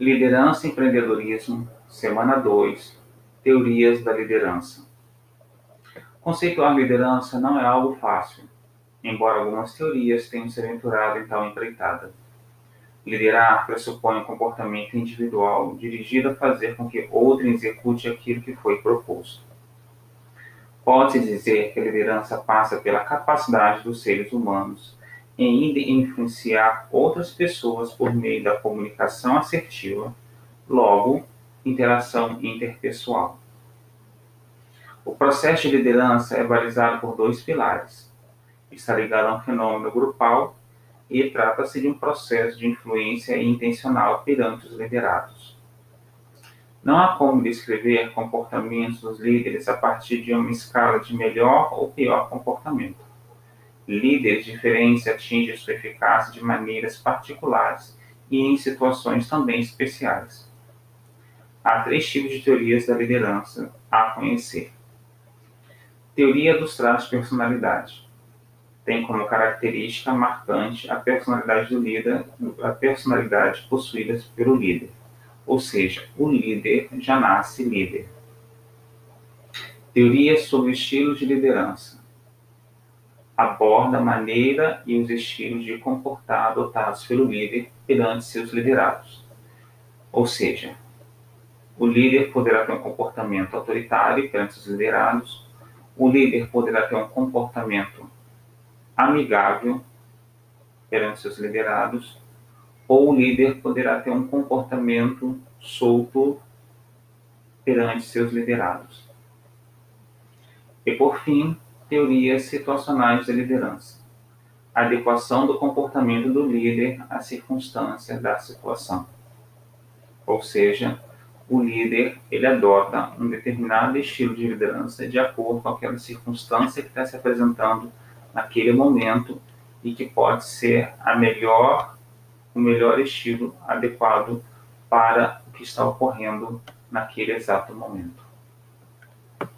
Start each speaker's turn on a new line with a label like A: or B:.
A: Liderança e empreendedorismo, semana 2, teorias da liderança. Conceituar liderança não é algo fácil, embora algumas teorias tenham se aventurado em tal empreitada. Liderar pressupõe um comportamento individual dirigido a fazer com que outro execute aquilo que foi proposto. Pode-se dizer que a liderança passa pela capacidade dos seres humanos em influenciar outras pessoas por meio da comunicação assertiva, logo, interação interpessoal. O processo de liderança é balizado por dois pilares. Está ligado a um fenômeno grupal e trata-se de um processo de influência intencional perante os liderados. Não há como descrever comportamentos dos líderes a partir de uma escala de melhor ou pior comportamento. Líderes diferentes atingem sua eficácia de maneiras particulares e em situações também especiais. Há três tipos de teorias da liderança a conhecer. Teoria dos traços de personalidade. Tem como característica marcante a personalidade do líder, a personalidade possuída pelo líder. Ou seja, o líder já nasce líder. Teoria sobre estilos de liderança aborda a maneira e os estilos de comportar adotados pelo líder perante seus liderados. Ou seja, o líder poderá ter um comportamento autoritário perante os liderados, o líder poderá ter um comportamento amigável perante seus liderados, ou o líder poderá ter um comportamento solto perante seus liderados. E por fim, teorias situacionais de liderança. Adequação do comportamento do líder à circunstância da situação. Ou seja, o líder ele adota um determinado estilo de liderança de acordo com aquela circunstância que está se apresentando naquele momento e que pode ser a melhor, o melhor estilo adequado para o que está ocorrendo naquele exato momento.